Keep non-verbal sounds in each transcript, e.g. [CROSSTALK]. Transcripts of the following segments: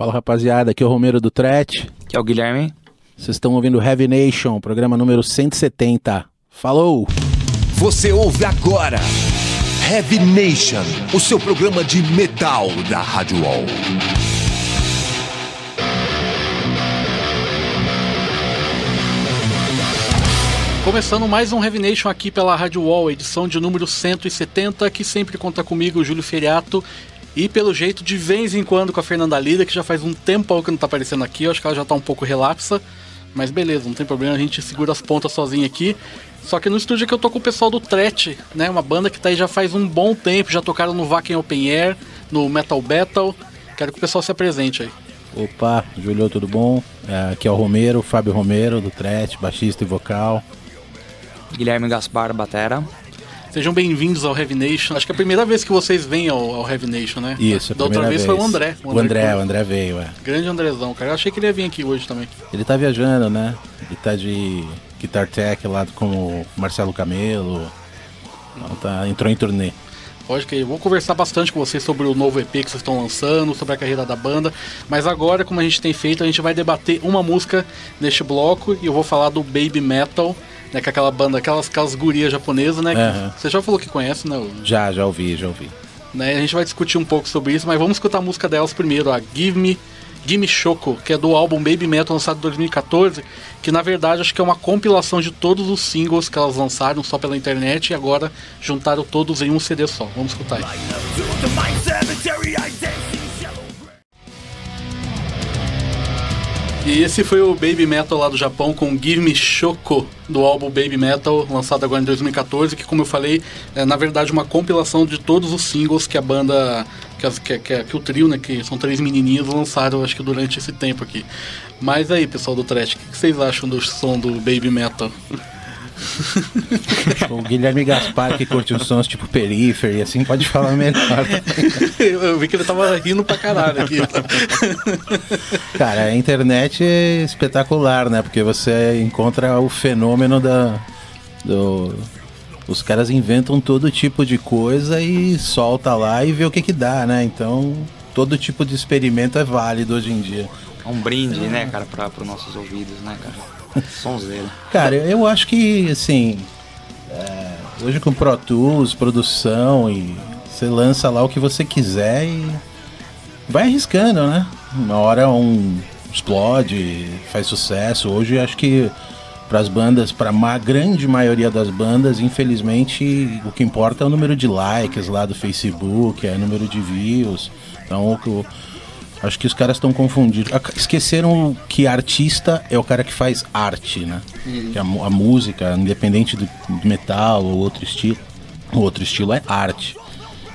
Fala rapaziada, aqui é o Romero do Tret. Que é o Guilherme. Vocês estão ouvindo Heavy Nation, programa número 170. Falou! Você ouve agora Heavy Nation, o seu programa de metal da Rádio Wall. Começando mais um Heavy Nation aqui pela Rádio Wall, edição de número 170, que sempre conta comigo, o Júlio Feriato, e pelo jeito, de vez em quando com a Fernanda Lida, que já faz um tempo que não tá aparecendo aqui, eu acho que ela já tá um pouco relapsa, mas beleza, não tem problema, a gente segura as pontas sozinho aqui. Só que no estúdio aqui eu tô com o pessoal do Threat, né? Uma banda que tá aí já faz um bom tempo, já tocaram no Vakin Open Air, no Metal Battle. Quero que o pessoal se apresente aí. Opa, Julio, tudo bom? É, aqui é o Romero, Fábio Romero, do Threat, baixista e vocal. Guilherme Gaspar, batera. Sejam bem-vindos ao Heavy Nation. Acho que é a primeira vez que vocês vêm ao, ao Heavy Nation, né? Isso, a Da outra vez, primeira foi o André. O André, o André veio, é. Grande Andrezão, cara. Eu achei que ele ia vir aqui hoje também. Ele tá viajando, né? Ele tá de Guitar Tech lá com o Marcelo Camelo. Então tá, entrou em turnê. Lógico que eu vou conversar bastante com vocês sobre o novo EP que vocês estão lançando, sobre a carreira da banda. Mas agora, como a gente tem feito, a gente vai debater uma música neste bloco e eu vou falar do Baby Metal, né? Que é aquela banda, aquelas, aquelas gurias japonesas, né? que Aham. Você já falou que conhece, né? o- Já, já ouvi, já ouvi. né? A gente vai discutir um pouco sobre isso, mas vamos escutar a música delas primeiro, a Give Me, Give Me Choco, que é do álbum Baby Metal lançado em 2014, que na verdade acho que é uma compilação de todos os singles que elas lançaram só pela internet e agora juntaram todos em um CD só. Vamos escutar aí. E esse foi o Baby Metal lá do Japão com Give Me Choco, do álbum Baby Metal, lançado agora em 2014, que como eu falei, é na verdade uma compilação de todos os singles que a banda, que, as- que, que- que o trio, né, que são três menininhas, lançaram acho que durante esse tempo aqui. Mas aí, pessoal do Trash, o que que vocês acham do som do Baby Metal? O Guilherme Gaspar, que curte uns sons tipo Periphery, assim, pode falar melhor. eu [LAUGHS] eu vi que ele tava rindo pra caralho aqui. Cara, a internet é espetacular, né? Porque você encontra o fenômeno da. Do, os caras inventam todo tipo de coisa e solta lá e vê o que que dá, né? Então, todo tipo de experimento é válido hoje em dia. É um brinde, né, cara, para os nossos ouvidos, né, cara? [LAUGHS] Sonzeira. Cara, eu acho que, assim, é, hoje com Pro Tools, produção e você lança lá o que você quiser e vai arriscando, né? Uma hora um explode, faz sucesso. Hoje acho que para as bandas, para a grande maioria das bandas, infelizmente, o que importa é o número de likes lá do Facebook, é o número de views. Então, o- acho que os caras estão confundidos. Esqueceram que artista é o cara que faz arte, né? Que a, a música, independente do do metal ou outro estilo, o outro estilo é arte.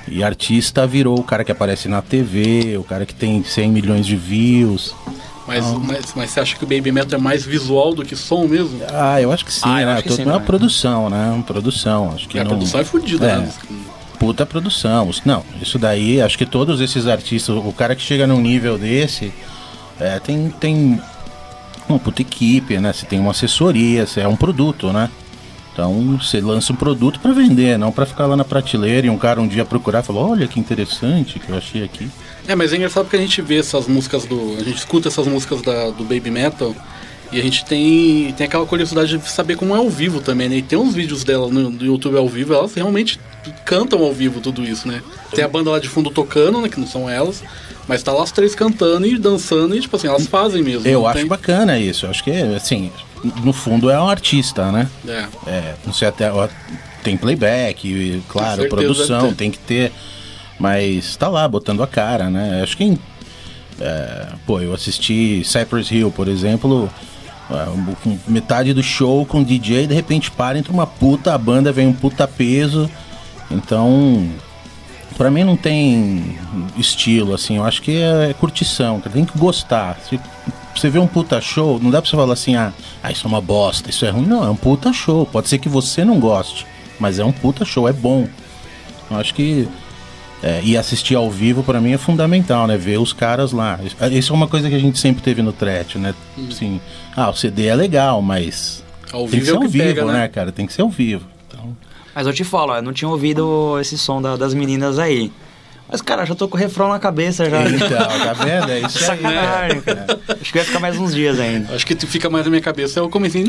E artista virou o cara que aparece na TV, o cara que tem 100 milhões de views. Mas, mas, mas você acha que o Baby Metal é mais visual do que som mesmo? Ah, eu acho que sim, Ah, eu né? acho que Tudo sim é uma também. produção, né? Uma produção. Acho que a não... produção é fodida, É. né? Puta produção. Não, isso daí, acho que todos esses artistas, o cara que chega num nível desse, é, tem, tem uma puta equipe, né? Você tem uma assessoria, você é um produto, né? Então você lança um produto pra vender, não pra ficar lá na prateleira e um cara um dia procurar e falar, olha que interessante que eu achei aqui. É, mas é engraçado porque a gente vê essas músicas do. A gente escuta essas músicas da, do Baby Metal e a gente tem, tem aquela curiosidade de saber como é ao vivo também, né? E tem uns vídeos dela no, no YouTube ao vivo, elas realmente cantam ao vivo tudo isso, né? Tem a banda lá de fundo tocando, né? Que não são elas, mas tá lá as três cantando e dançando e, tipo assim, elas fazem mesmo. Eu acho tem- bacana isso, eu acho que, assim, no fundo é um artista, né? É. É, não sei até. ó, Tem playback, claro, certeza produção, tem que ter. Mas tá lá, botando a cara, né? Acho que. é, pô, eu assisti Cypress Hill, por exemplo. É, metade do show com DJ, de repente para, entra uma puta banda, vem um puta peso. Então. Pra mim não tem estilo, assim, eu acho que é curtição, cara, tem que gostar. Se você vê um puta show, não dá pra você falar assim, ah, ah, isso é uma bosta, isso é ruim. Não, é um puta show. Pode ser que você não goste, mas é um puta show, é bom. Eu acho que. É, e assistir ao vivo pra mim é fundamental, né? Ver os caras lá. Isso é uma coisa que a gente sempre teve no Threat, né? Assim, ah, o CD é legal, mas. Ao tem que ser é o ao que vivo, pega, né, né? cara? Tem que ser ao vivo. Então, Mas eu te falo, eu não tinha ouvido esse som da- das meninas aí. Mas, cara, já tô com o refrão na cabeça já. Então, tá vendo? É isso aí. Sacanagem, cara. Acho que vai ficar mais uns dias ainda. Acho que fica mais na minha cabeça. Eu comecei.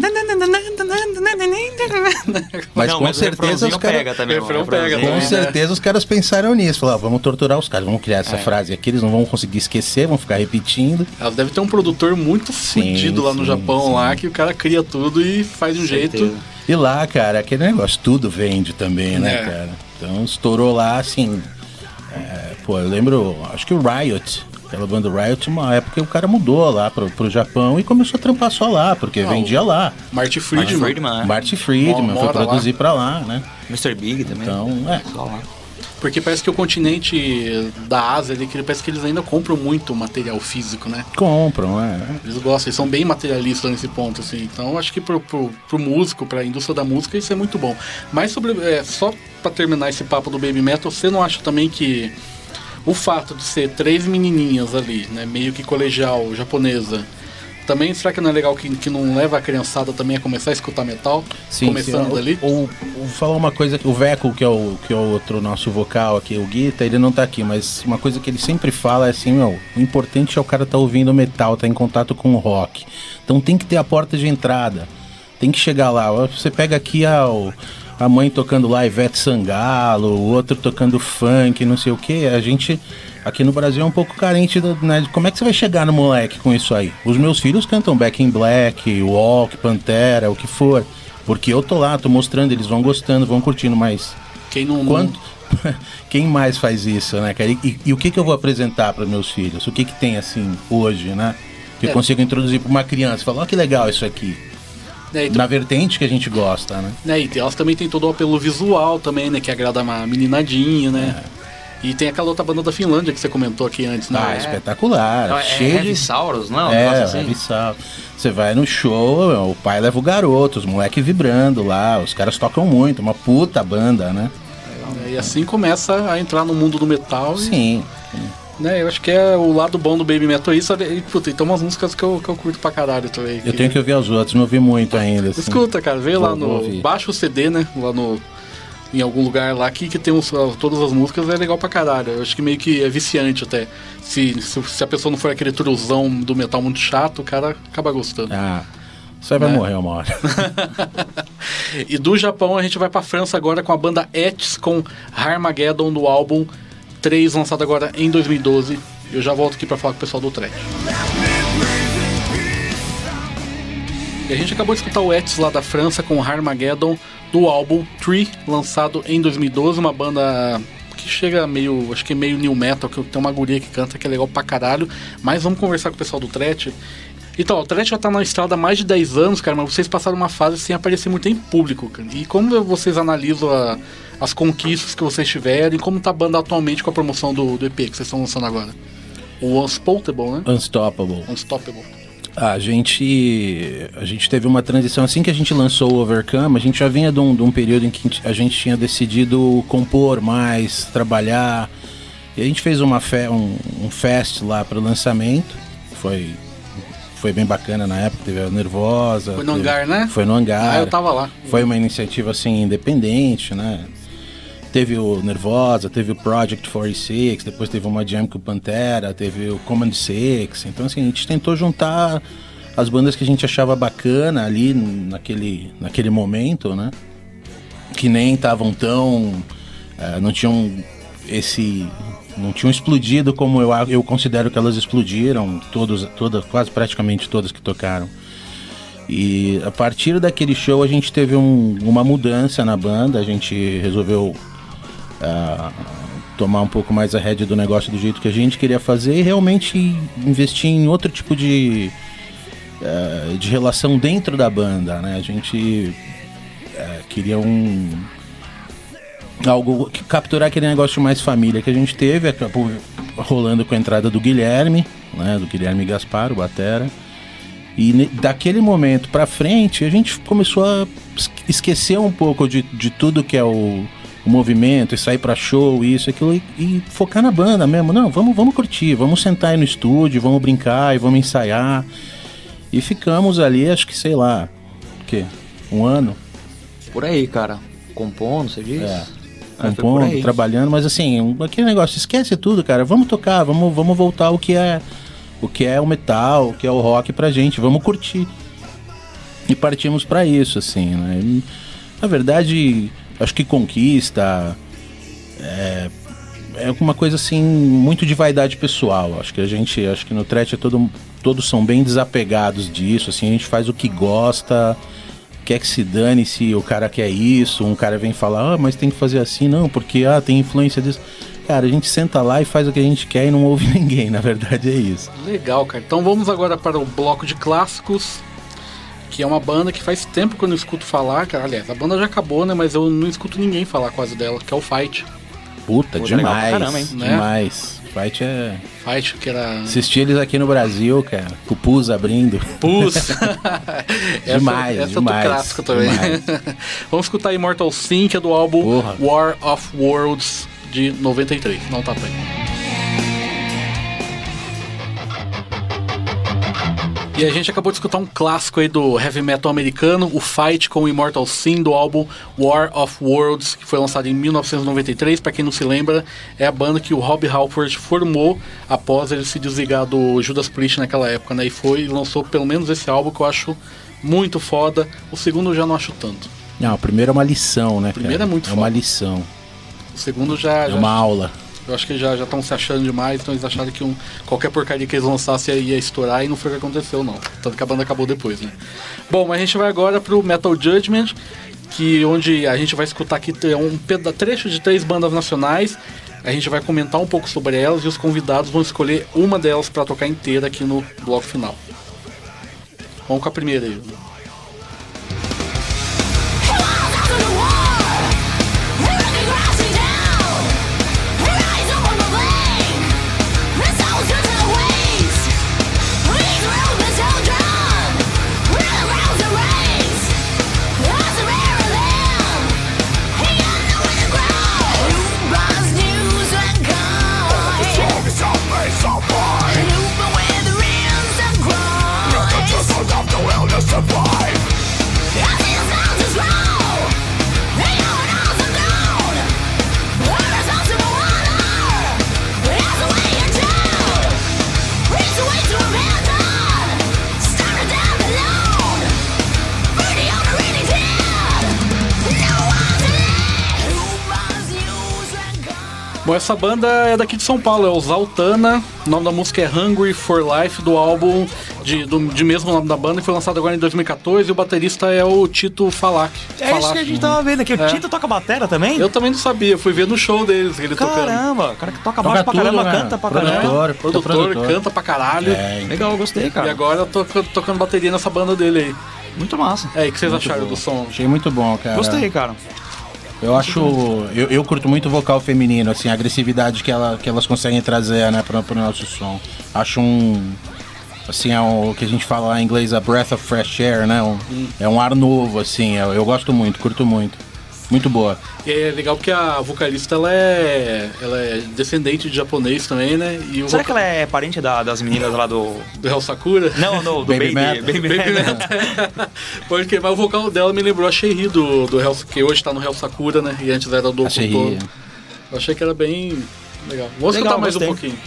Mas Não, com o certeza os caras. pega também. o refrão pega Com também, é- né? certeza os caras pensaram nisso. Falaram, vamos torturar os caras, vamos criar essa frase aqui, eles não vão conseguir esquecer, vão ficar repetindo. Elas devem ter um produtor muito Sim, fudido lá no sim, Japão, sim. lá, que o cara cria tudo e faz de um Certeza. jeito. E lá, cara, aquele negócio, tudo vende também, né, É. cara? Então estourou lá, assim. É, pô, eu lembro, acho que o Riot, aquela banda Riot, uma época o cara mudou lá pro, pro Japão e começou a trampar só lá, porque Ah, vendia lá. Marty Martin Friedman. Friedman, né? Marty Friedman foi lá. produzir pra lá, né? Mr. Big também. Então, é. Pessoal lá. Porque parece que o continente da Ásia, ali, que parece que eles ainda compram muito material físico, né? Compram, é. Eles gostam, eles são bem materialistas nesse ponto, assim. Então, acho que pro, pro, pro músico, pra indústria da música, isso é muito bom. Mas sobre, é, só pra terminar esse papo do Baby Metal, você não acha também que o fato de ser três menininhas ali, né, meio que colegial, japonesa, também será que não é legal que, que não leva a criançada também a começar a escutar metal? começando sim. dali? Ou, ou falar uma coisa, que o Veco, que é o, que é o outro nosso vocal aqui, o Guita, ele não tá aqui, mas uma coisa que ele sempre fala é assim, meu, o importante é o cara tá ouvindo metal, tá em contato com o rock. Então tem que ter a porta de entrada. Tem que chegar lá. Você pega aqui a, o- a mãe tocando lá Ivete Sangalo, o outro tocando funk, não sei o que. A gente aqui no Brasil é um pouco carente do, né, de como é que você vai chegar no moleque com isso aí. Os meus filhos cantam Back in Black, Walk, Pantera, o que for. Porque eu tô lá, tô mostrando, eles vão gostando, vão curtindo, mas Quem não. quanto, [LAUGHS] quem mais faz isso, né, cara? E, e- e o que, que eu vou apresentar para meus filhos? O que, que tem assim hoje, né? Que eu É. consigo introduzir para uma criança, falar, ó que legal isso aqui. Né, e, Na vertente que a gente gosta, né? né, e elas também tem todo o apelo visual também, né? Que agrada uma meninadinha, né? E tem aquela outra banda da Finlândia que você comentou aqui antes, né? Ah, é. espetacular. Não, é cheio Heavy de. Saurus, não? É, negócio assim? Você vai no show, o pai leva o garoto, os moleque vibrando lá, os caras tocam muito, uma puta banda, né? E assim começa a entrar no mundo do metal. e, Sim. Né, eu acho que é o lado bom do Baby Metal isso. E, puta, e tem umas músicas que eu, que eu curto pra caralho também. Eu tenho que ouvir os outros, não ouvi muito ainda. Assim. Escuta, cara, vê lá no. ouvir. Baixa o CD, né? Lá no. Em algum lugar lá que, que tem uns- todas as músicas, é legal pra caralho. Eu acho que meio que é viciante até. Se, se, se a pessoa não for aquele truzão do metal muito chato, o cara acaba gostando. Ah, você vai Né? morrer uma hora. [LAUGHS] E do Japão a gente vai pra França agora com a banda Ets com Harmageddon do álbum 3, lançado agora em 2012. Eu já volto aqui pra falar com o pessoal do Trash. E a gente acabou de escutar o Ets lá da França com Harmageddon do álbum Tree, lançado em 2012, uma banda que chega meio, acho que é meio new metal, que tem uma guria que canta que é legal pra caralho, mas vamos conversar com o pessoal do Threat. Então, o Threat já tá na estrada há mais de 10 anos, cara, mas vocês passaram uma fase sem aparecer muito em público, cara. E como vocês analisam a- as conquistas que vocês tiveram e como tá a banda atualmente com a promoção do, do EP que vocês estão lançando agora? O Unspotable, né? Unstoppable. Unstoppable. A gente, a gente teve uma transição assim que a gente lançou o Overcome. A gente já vinha de um, de um período em que a gente tinha decidido compor mais, trabalhar. E a gente fez uma fe, um, um fest lá para o lançamento. Foi, foi bem bacana na época. Teve a Nervosa. Foi no teve- hangar, né? Foi no hangar. Ah, eu tava lá. Foi uma iniciativa assim independente, né? Teve o Nervosa, teve o Project 46, depois teve uma jam com o Pantera, teve o Command 6. Então assim, a gente tentou juntar as bandas que a gente achava bacana ali naquele, naquele momento, né? Que nem estavam tão. eh, não tinham esse. Não tinham explodido como eu, eu considero que elas explodiram, todos, todas, quase praticamente todas que tocaram. E a partir daquele show a gente teve um- uma mudança na banda, a gente resolveu ah, tomar um pouco mais a rédea do negócio do jeito que a gente queria fazer e realmente investir em outro tipo de, ah, de relação dentro da banda, né? A gente ah, queria um algo que capturar aquele negócio mais família que a gente teve, acabou rolando com a entrada do Guilherme, né, do Guilherme Gaspar, o batera. E daquele momento pra frente, a gente começou a es- esquecer um pouco de, de tudo que é o, o movimento, e sair pra show, isso, aquilo, e, e focar na banda mesmo. Não, vamos, vamos curtir, vamos sentar aí no estúdio, vamos brincar e vamos ensaiar. E ficamos ali, acho que sei lá, o quê? Um ano? Por aí, cara. Compondo, você diz? É. por compondo, trabalhando, mas assim, aquele negócio, esquece tudo, cara. Vamos tocar, vamos, vamos voltar ao que é o que é o metal, o que é o rock pra gente, vamos curtir. E partimos pra isso, assim, né? Na verdade, acho que conquista é, é uma coisa assim muito de vaidade pessoal. Acho que a gente, acho que no Threat é todo, todos são bem desapegados disso, assim, a gente faz o que gosta, quer que se dane se o cara quer isso, um cara vem falar, ah, mas tem que fazer assim, não, porque ah, tem influência disso. Cara, a gente senta lá e faz o que a gente quer e não ouve [LAUGHS] ninguém, na verdade é isso. Legal, cara. Então vamos agora para o bloco de clássicos, que é uma banda que faz tempo que eu não escuto falar, cara. Aliás, a banda já acabou, né? Mas eu não escuto ninguém falar quase dela, que é o Fight. Puta, Pô, demais. caramba, hein? Né? Demais. Fight é. Fight, que era. Assisti eles aqui no Brasil, cara. Com o Pus abrindo. Pus. [LAUGHS] essa, Demais, essa demais, é do clássico também. [LAUGHS] Vamos escutar Immortal Sin, que é do álbum Porra. War of Worlds de 93. Não tá bem. E a gente acabou de escutar um clássico aí do heavy metal americano, o Fight com o Immortal Sin do álbum War of Worlds, que foi lançado em 1993. Pra quem não se lembra, é a banda que o Rob Halford formou após ele se desligar do Judas Priest naquela época, né? E foi e lançou pelo menos esse álbum que eu acho muito foda. O segundo eu já não acho tanto. Não, o primeiro é uma lição, né? primeiro cara? é muito É uma foda. lição. O segundo já. É já- uma aula. Eu acho que já estão se achando demais, então eles acharam que um, qualquer porcaria que eles lançassem ia estourar e não foi o que aconteceu, não. Tanto que a banda acabou depois, né? Bom, mas a gente vai agora pro Metal Judgment, que onde a gente vai escutar aqui é um trecho de três bandas nacionais. A gente vai comentar um pouco sobre elas e os convidados vão escolher uma delas para tocar inteira aqui no bloco final. Vamos com a primeira aí. Essa banda é daqui de São Paulo, é o Zaltana. O nome da música é Hungry for Life, do álbum de, do, de mesmo nome da banda, e foi lançado agora em 2014. E o baterista é o Tito Falak. É isso que a gente tava vendo aqui. O É. Tito toca batera também? Eu também não sabia, fui ver no show deles, ele tocando. Caramba, o cara que toca Toca baixo pra caramba, né? canta pra caramba. Produtor, Produtor, produtor. canta pra caralho. É, Legal, eu gostei, E cara. agora eu tô to- tocando bateria nessa banda dele aí. Muito massa. É, e o que vocês Muito acharam bom. do som? Achei muito bom, cara. Gostei, cara. Eu acho. Eu, eu curto muito o vocal feminino, assim, a agressividade que, ela, que elas conseguem trazer, né, pro, pro nosso som. Acho um. Assim, é o que a gente fala em inglês, a breath of fresh air, né? um- é um ar novo, assim. Eu, eu gosto muito, curto muito. Muito boa. E é legal porque a vocalista ela é, ela é descendente de japonês também, né? E o Será que voca- ela é parente da- das meninas lá do. [LAUGHS] do Hell Sakura? Não, no, do [LAUGHS] Baby Baby, Metal. Baby, Baby Metal. [LAUGHS] Metal. Porque, mas o vocal dela me lembrou a Sherry do, do Hell, que hoje tá no Hell Sakura, né? E antes era do. Okuto. Eu achei que era bem legal. Vamos Legal, escutar mais um gostei. pouquinho.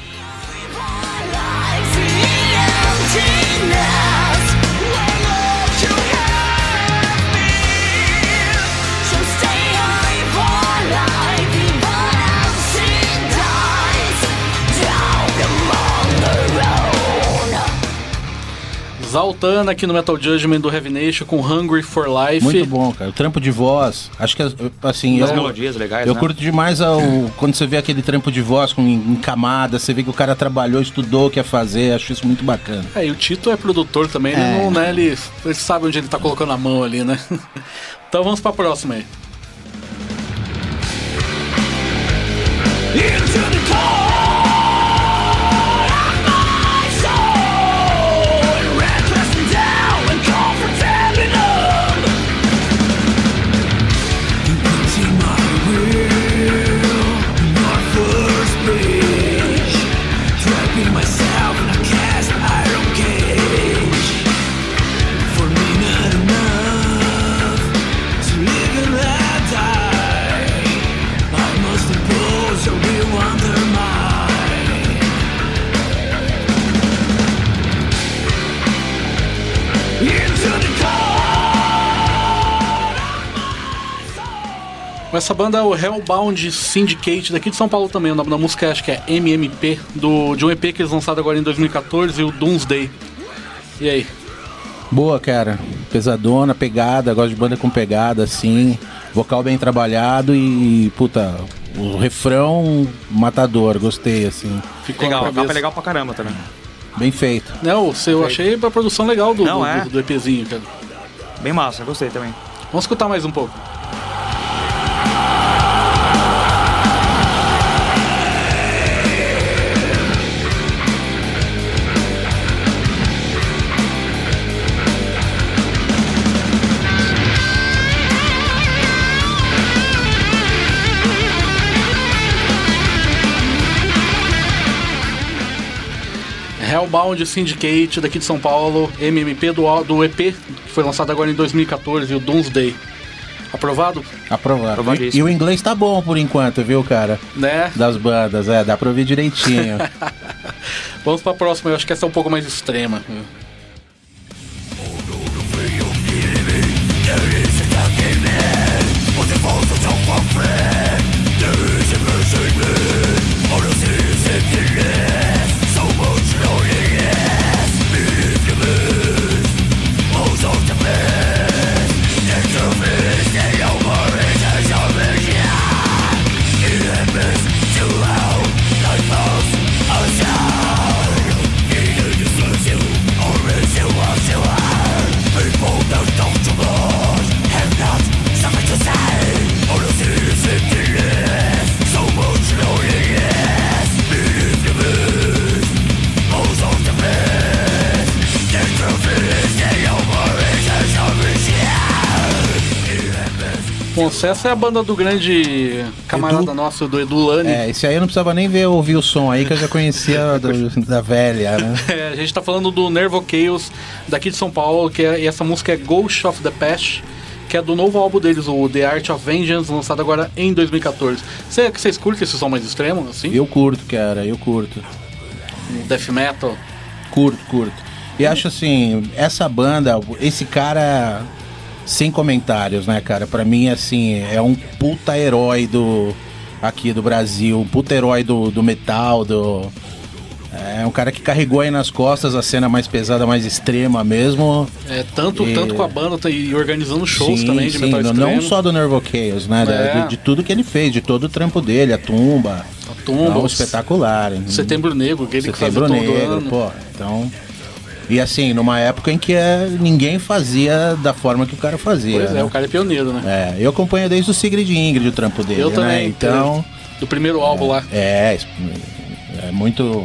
Zaltana aqui no Metal Judgment do Heavy Nation com Hungry for Life. Muito bom, cara. O trampo de voz. Acho que, assim. Umas eu, melodias legais, Eu né? curto demais ao, quando você vê aquele trampo de voz com, em camada, você vê que o cara trabalhou, estudou, quer fazer. Acho isso muito bacana. É, e o Tito é produtor também, ele, É. não, né, ele, ele sabe onde ele tá colocando a mão ali, né? [LAUGHS] então vamos pra próxima aí. Essa banda é o Hellbound Syndicate, daqui de São Paulo também. O nome da música acho que é MMP, do, de um EP que eles lançaram agora em 2014, o Doomsday. E aí? Boa, cara. Pesadona, pegada, gosto de banda com pegada, assim. Vocal bem trabalhado e, puta, o refrão matador, gostei, assim. Ficou Legal, o capa é legal pra caramba também. Bem feito. Não, você- eu achei a produção legal do, Não, do, é? do, do EPzinho, cara. Bem massa, gostei também. Vamos escutar mais um pouco. Hellbound Syndicate, daqui de São Paulo, MMP do, do EP, que foi lançado agora em 2014, o Doomsday. Aprovado? Aprovado. E, Aprovadíssimo. e o inglês tá bom por enquanto, viu, cara? Né? Das bandas, é, dá pra ouvir direitinho. [LAUGHS] Vamos pra próxima, eu acho que essa é um pouco mais extrema. Bom, essa é a banda do grande camarada Edu? nosso, do Edu Lani. é, esse aí eu não precisava nem ver ouvir o som aí, que eu já conhecia [LAUGHS] do- da velha, né? [LAUGHS] É, a gente tá falando do Nervo Chaos, daqui de São Paulo, que é, e essa música é Ghost of the Past, que é do novo álbum deles, o The Art of Vengeance, lançado agora em 2014. Cê, vocês curtem esse som mais extremo, assim? Eu curto, cara, eu curto. Death Metal? Curto, curto. E acho assim, essa banda, esse cara, sem comentários, né, cara? Pra mim, assim, é um puta herói do aqui do Brasil, um puta herói do, do metal, do. É um cara que carregou aí nas costas a cena mais pesada, mais extrema mesmo. É, tanto, E- tanto com a banda tá- e organizando shows Sim, também de sim, metal não- extremo. Não só do Nervo Chaos, né? É. De, de tudo que ele fez, de todo o trampo dele, a tumba. A Tumba, Não, o espetacular. Setembro Negro, que ele que Setembro todo Negro, ano. pô. Então. E assim, numa época em que é, ninguém fazia da forma que o cara fazia. Pois é, né? o cara é pioneiro, né? É, eu acompanho desde o Sigrid Ingrid o trampo dele, Eu né? também. Então, Do primeiro álbum lá. é, é muito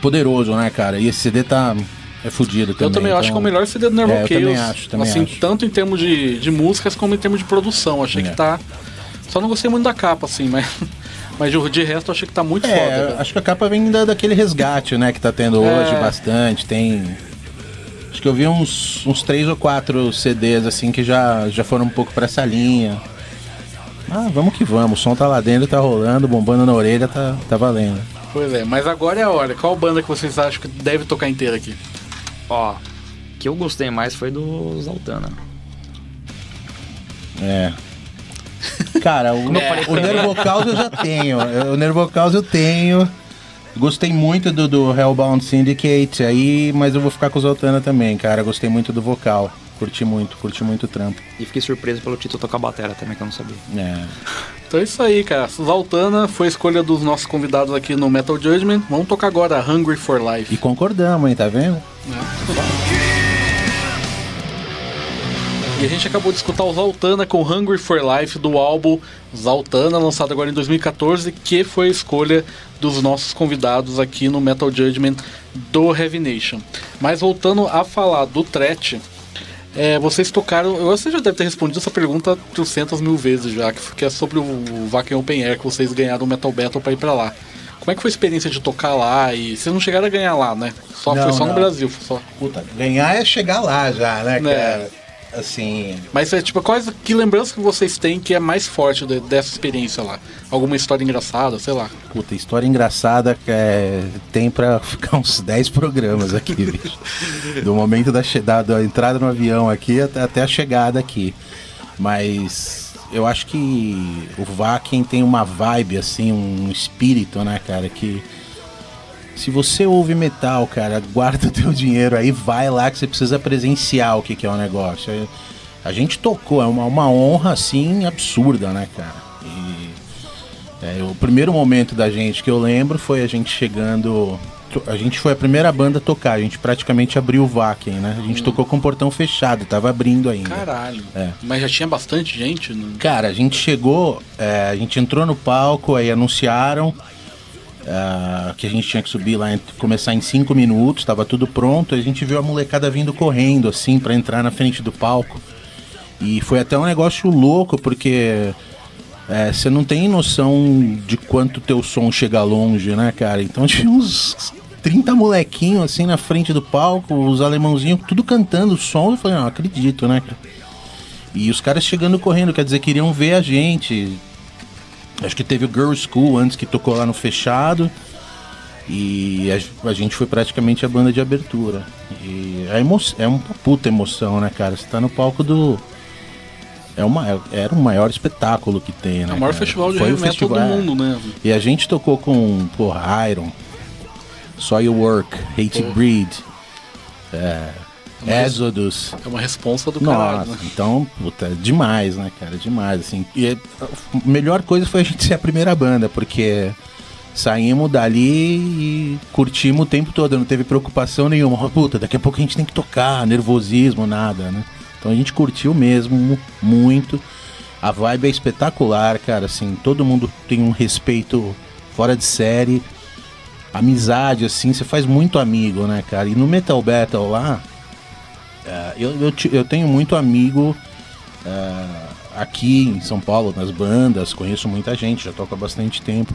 poderoso, né, cara? E esse CD tá é fudido também. Eu também acho que é o então- melhor CD do Nervo É, eu Chaos. também acho, também assim, acho. tanto em termos de, de músicas como em termos de produção. Achei É. que tá. Só não gostei muito da capa, assim, mas. Mas de, resto eu achei que tá muito foda. É, cara. acho que a capa vem da, daquele resgate, né, que tá tendo É. hoje bastante. Tem. Acho que eu vi uns, uns três ou quatro CDs assim que já, já foram um pouco pra essa linha. Ah, vamos que vamos. O som tá lá dentro, tá rolando, bombando na orelha, tá, tá valendo. Pois é, mas agora é a hora. Qual banda que vocês acham que deve tocar inteira aqui? Ó, que eu gostei mais foi do Zaltana. É. Cara, o, É. o Nervocaus eu já tenho. O Nervocaus eu tenho. Gostei muito do, do Hellbound Syndicate aí, mas eu vou ficar com o Zoltana também, cara. Gostei muito do vocal. Curti muito, curti muito o trampo. E fiquei surpreso pelo título tocar batera também, que eu não sabia. É. Então é isso aí, cara. Zaltana foi a escolha dos nossos convidados aqui no Metal Judgment. Vamos tocar agora Hungry for Life. E concordamos, hein, tá vendo? E a gente acabou de escutar o Zaltana com Hungry for Life do álbum Zaltana, lançado agora em 2014, que foi a escolha dos nossos convidados aqui no Metal Judgment do Heavy Nation. Mas voltando a falar do Threat, é, vocês tocaram. Você já deve ter respondido essa pergunta 300 mil vezes já, que, é sobre o Wacken Open Air, que vocês ganharam o Metal Battle pra ir pra lá. Como é que foi a experiência de tocar lá? E vocês não chegaram a ganhar lá, né? Só, Não, foi só no não. Brasil. Só. Puta, ganhar é chegar lá já, né, É. Assim. Mas é tipo, quais que lembrança que vocês têm que é mais forte de- dessa experiência lá? Alguma história engraçada, sei lá. Puta, história engraçada é, tem pra ficar uns [LAUGHS] 10 programas aqui, [LAUGHS] bicho. Do momento da, da, da entrada no avião aqui até, até a chegada aqui. Mas eu acho que o Vakin tem uma vibe, assim, um espírito, né, cara, que se você ouve metal, cara, guarda [LAUGHS] o teu dinheiro aí, vai lá que você precisa presenciar o que, que é o negócio. É, A gente tocou, é uma, uma honra, assim, absurda, né, cara? E é, o primeiro momento da gente que eu lembro foi a gente chegando. A gente foi a primeira banda a tocar, a gente praticamente abriu o Vakin, né? A gente tocou com o portão fechado, tava abrindo ainda. Caralho. É. Mas já tinha bastante gente? No... Cara, a gente chegou, é, a gente entrou no palco, aí anunciaram ah, que a gente tinha que subir lá, começar em cinco minutos, tava tudo pronto, a gente viu a molecada vindo correndo, assim, pra entrar na frente do palco. E foi até um negócio louco, porque é, você não tem noção de quanto teu som chega longe, né, cara? Então [LAUGHS] tinha uns 30 molequinhos, assim, na frente do palco, os alemãozinhos, tudo cantando o som, eu falei, não, acredito, né, cara? E os caras chegando correndo, quer dizer, queriam ver a gente. Acho que teve o Girl School antes que tocou lá no fechado. E a, a gente foi praticamente a banda de abertura. E é, emo é uma puta emoção, né, cara? Você tá no palco do. É uma, era o maior espetáculo que tem, né? É o maior cara? festival de Foi o metal do festival, é. mundo, né? E a gente tocou com, porra, Iron, Soil Work, Hate. Breed, é, Exodus. É uma responsa do Nossa, caralho, né? então, puta, demais, né, cara? Demais, assim. E é- a melhor coisa foi a gente ser a primeira banda, porque saímos dali e curtimos o tempo todo, não teve preocupação nenhuma. Puta, daqui a pouco a gente tem que tocar, nervosismo, nada, né? Então a gente curtiu mesmo, mu- muito. A vibe é espetacular, cara, assim, todo mundo tem um respeito fora de série. Amizade, assim, você faz muito amigo, né, cara? E no Metal Battle lá, é, eu, eu, eu tenho muito amigo é, aqui em São Paulo, nas bandas, conheço muita gente, já toco há bastante tempo.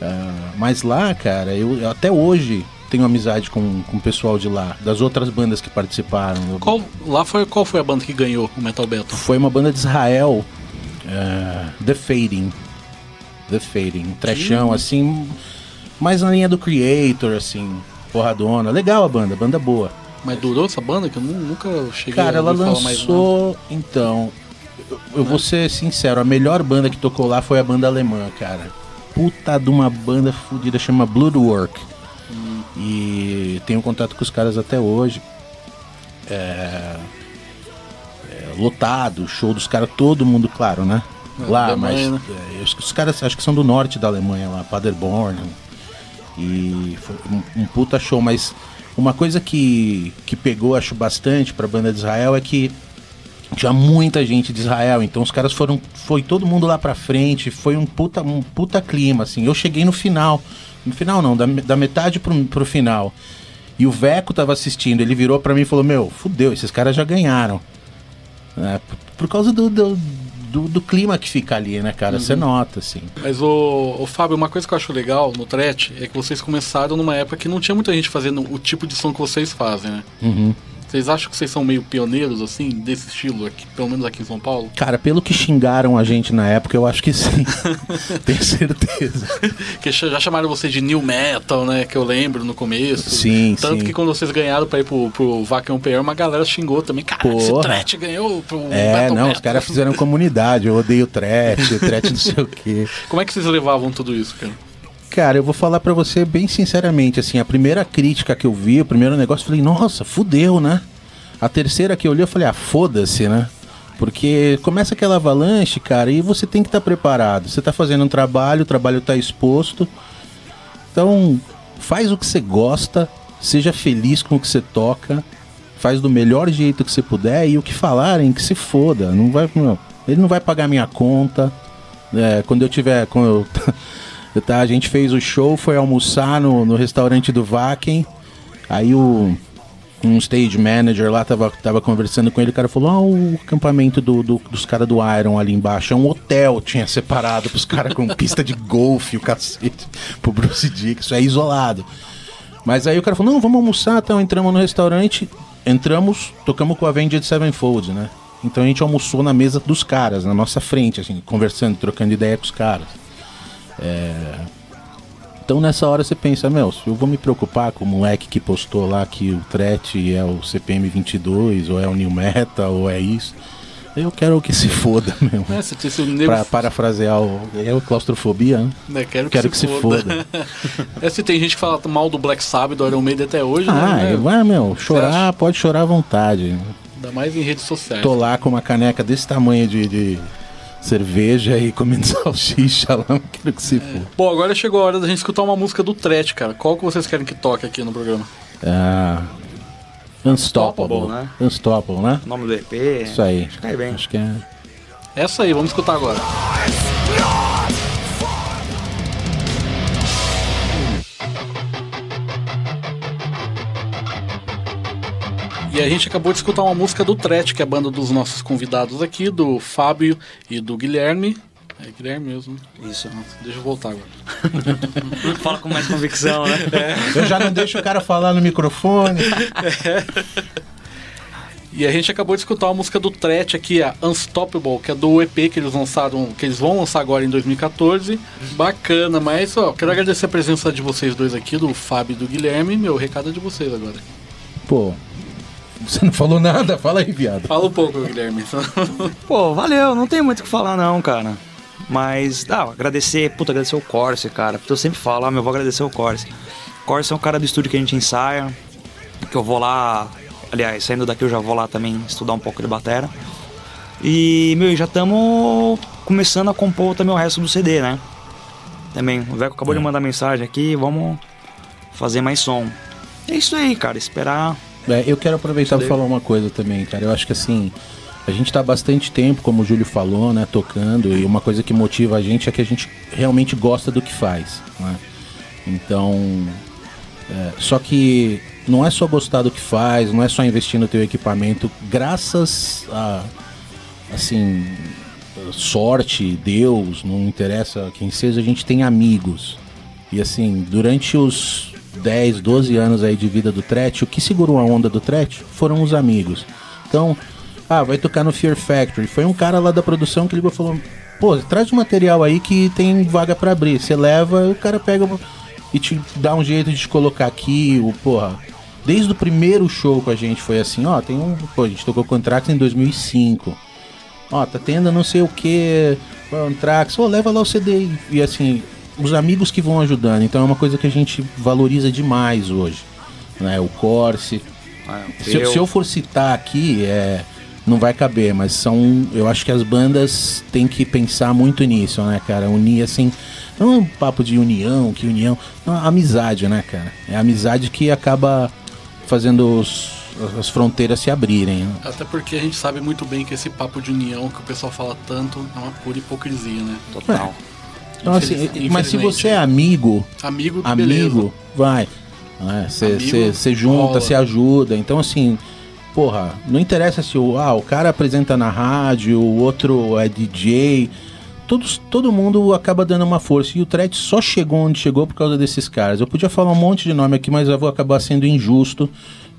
É, mas lá, cara, eu, eu até hoje tenho amizade com, com o pessoal de lá, das outras bandas que participaram. Qual, lá foi, qual foi a banda que ganhou o Metal Battle? Foi uma banda de Israel, The Fading. The Fading, um trechão assim, mais na linha do Creator, assim, porradona. Legal a banda, banda boa. Mas durou essa banda que eu nu- nunca cheguei Cara, a ela lançou. Então, eu, eu vou ser sincero, a melhor banda que tocou lá foi a banda alemã, cara. Puta de uma banda fodida, chama Bloodwork. Hum. E tenho contato com os caras até hoje. É, é, lotado, show dos caras, todo mundo, claro, né? É, lá, Alemanha, mas né? é, os, os caras acho que são do norte da Alemanha lá, Paderborn. E foi um, um puta show, mas uma coisa que, que pegou, acho, bastante pra banda de Israel é que tinha muita gente de Israel, então os caras foram. Foi todo mundo lá pra frente, foi um puta, um puta clima, assim. Eu cheguei no final. No final não, da, da metade pro, pro final. E o Veco tava assistindo, ele virou pra mim e falou, meu, fudeu, esses caras já ganharam. É, por, por causa do, do, do, do clima que fica ali, né, cara? Você nota, assim. Mas, o, o Fábio, uma coisa que eu acho legal no Tret é que vocês começaram numa época que não tinha muita gente fazendo o tipo de som que vocês fazem, né? Uhum. Vocês acham que vocês são meio pioneiros, assim, desse estilo, aqui, pelo menos aqui em São Paulo? Cara, pelo que xingaram a gente na época, eu acho que sim. [LAUGHS] Tenho certeza. Que já chamaram vocês de new metal, né? Que eu lembro no começo. Sim, Tanto sim. que quando vocês ganharam pra ir pro, pro Vacuum PR, uma galera xingou também. Cara, esse. Tret ganhou pro É, Battle não, Metal." os caras fizeram comunidade. Eu odeio trash, o [LAUGHS] trash não sei o quê. Como é que vocês levavam tudo isso, cara? Cara, eu vou falar pra você bem sinceramente, assim, a primeira crítica que eu vi, o primeiro negócio, eu falei, nossa, fudeu, né? A terceira que eu olhei, eu falei, ah, foda-se, né? Porque começa aquela avalanche, cara, e você tem que estar preparado. Você tá fazendo um trabalho, o trabalho tá exposto. Então, faz o que você gosta, seja feliz com o que você toca, faz do melhor jeito que você puder e o que falarem, que se foda. Não vai, não, ele não vai pagar minha conta. É, quando eu tiver. Quando eu tá, a gente fez o show, foi almoçar no, no restaurante do Vaken. Aí o um stage manager lá tava, tava conversando com ele, o cara falou: Ah, o acampamento do, do- dos caras do Iron ali embaixo é um hotel, tinha separado pros caras com pista de golfe, o cacete, pro Bruce Dixon, é isolado. Mas aí o cara falou: Não, vamos almoçar, então entramos no restaurante, entramos, tocamos com a Avenged Sevenfold, né? Então a gente almoçou na mesa dos caras, na nossa frente, assim, conversando, trocando ideia com os caras. Então nessa hora você pensa, meu, se eu vou me preocupar com o moleque que postou lá que o Threat é o CPM 22, ou é o New Metal, ou é isso. Eu quero que se foda [LAUGHS] mesmo. É, se, se nego, Pra parafrasear o. É o claustrofobia, né? né, quero, quero que, se, foda. [LAUGHS] é, se tem gente que fala mal do Black Sabbath, do Iron Maiden até hoje, Ah, né? vai, meu, chorar, pode chorar à vontade. Ainda mais em redes sociais. Tô lá com uma caneca desse tamanho de, de cerveja e comendo [LAUGHS] salsicha lá, quero que se foda. Bom, agora chegou a hora da gente escutar uma música do Threat, cara. Qual que vocês querem que toque aqui no programa? Ah, Unstoppable. Unstoppable, né? Unstoppable, né? O nome do EP. Isso aí. Acho que cai bem. Acho que é. Essa aí, vamos escutar agora. E a gente acabou de escutar uma música do Tret, que é a banda dos nossos convidados aqui, do Fábio e do Guilherme. É Guilherme mesmo. Isso. Deixa eu voltar agora. [LAUGHS] Fala com mais convicção, né? [LAUGHS] Eu já não deixo o cara falar no microfone. [LAUGHS] E a gente acabou de escutar uma música do Tret aqui, a Unstoppable, que é do EP que eles lançaram, que eles vão lançar agora em 2014. Bacana, mas ó, quero agradecer a presença de vocês dois aqui, do Fábio e do Guilherme. Meu recado é de vocês agora. Pô, você não falou nada? Fala aí, viado. Fala um pouco, Guilherme. [LAUGHS] Pô, valeu, não tem muito o que falar não, cara. Mas, ah, agradecer, puta, agradecer o Corse, cara. Porque eu sempre falo, ah, meu, vou agradecer o Corse. Corse é um cara do estúdio que a gente ensaia, que eu vou lá, aliás, saindo daqui eu já vou lá também estudar um pouco de batera. E, meu, já estamos começando a compor também o resto do CD, né? Também, o Veco acabou de mandar mensagem aqui, vamos fazer mais som. É isso aí, cara, esperar É, eu quero aproveitar para falar uma coisa também, cara. Eu acho que assim, a gente tá há bastante tempo, como o Júlio falou, né, tocando, e uma coisa que motiva a gente é que a gente realmente gosta do que faz, né? Então, é, só que não é só gostar do que faz, não é só investir no teu equipamento, graças a assim, sorte, Deus, não interessa quem seja, a gente tem amigos. E assim, durante os 10, 12 anos aí de vida do Tret, o que segurou a onda do Tret foram os amigos. Então, ah, vai tocar no Fear Factory. Foi um cara lá da produção que ligou e falou: pô, traz um material aí que tem vaga pra abrir. Você leva, o cara pega e te dá um jeito de te colocar aqui, o porra. Desde o primeiro show com a gente foi assim, ó, tem um. Pô, a gente tocou Contracts em 2005. Ó, tá tendo não sei o que, Antrax, ô, leva lá o CD. E assim, os amigos que vão ajudando. Então é uma coisa que a gente valoriza demais hoje. Né? O Corse. ah, Se, eu- se eu for citar aqui, é, não vai caber, mas são. Eu acho que as bandas têm que pensar muito nisso, né, cara? Unir assim. Não é um papo de união, que união. Não, amizade, né, cara? É a amizade que acaba fazendo os- as fronteiras se abrirem. né? Até porque a gente sabe muito bem que esse papo de união que o pessoal fala tanto é uma pura hipocrisia, né? Total. Então, assim, mas se você é amigo, Amigo, beleza. amigo, vai. Você junta, rola. você ajuda. Então, assim, porra, não interessa se o, ah, o cara apresenta na rádio, o outro é DJ. Todos, todo mundo acaba dando uma força. E o Tret só chegou onde chegou por causa desses caras. Eu podia falar um monte de nome aqui, mas eu vou acabar sendo injusto.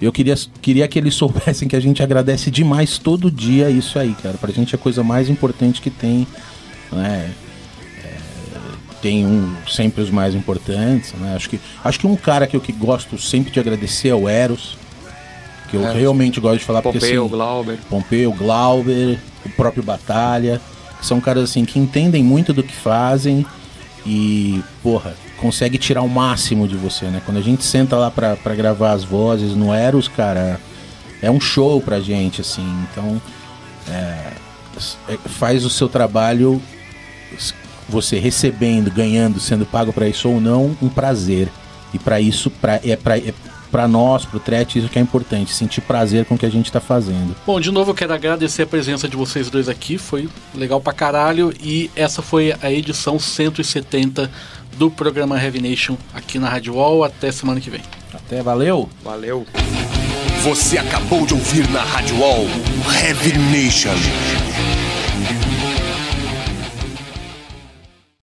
Eu queria, queria que eles [LAUGHS] soubessem que a gente agradece demais todo dia isso aí, cara. Pra gente é a coisa mais importante que tem. Né? Tem um sempre os mais importantes, né? Acho que acho que um cara que eu que gosto sempre de agradecer é o Eros, que eu Eros. realmente gosto de falar porque Pompeu, assim, Glauber. Pompeu, Glauber, o próprio Batalha, que são caras assim que entendem muito do que fazem e, porra, consegue tirar o máximo de você, né? Quando a gente senta lá pra, pra gravar as vozes no Eros, cara, é um show pra gente, assim. Então, é, é, faz o seu trabalho, você recebendo, ganhando, sendo pago pra isso ou não, um prazer. E pra isso, pra, é pra, é pra nós, pro Tret, isso que é importante, sentir prazer com o que a gente tá fazendo. Bom, de novo eu quero agradecer a presença de vocês dois aqui, foi legal pra caralho. E essa foi a edição 170 do programa Heavy Nation aqui na Rádio Wall. Até semana que vem. Até, valeu! Valeu. Você acabou de ouvir na Rádio Wall Heavy Nation.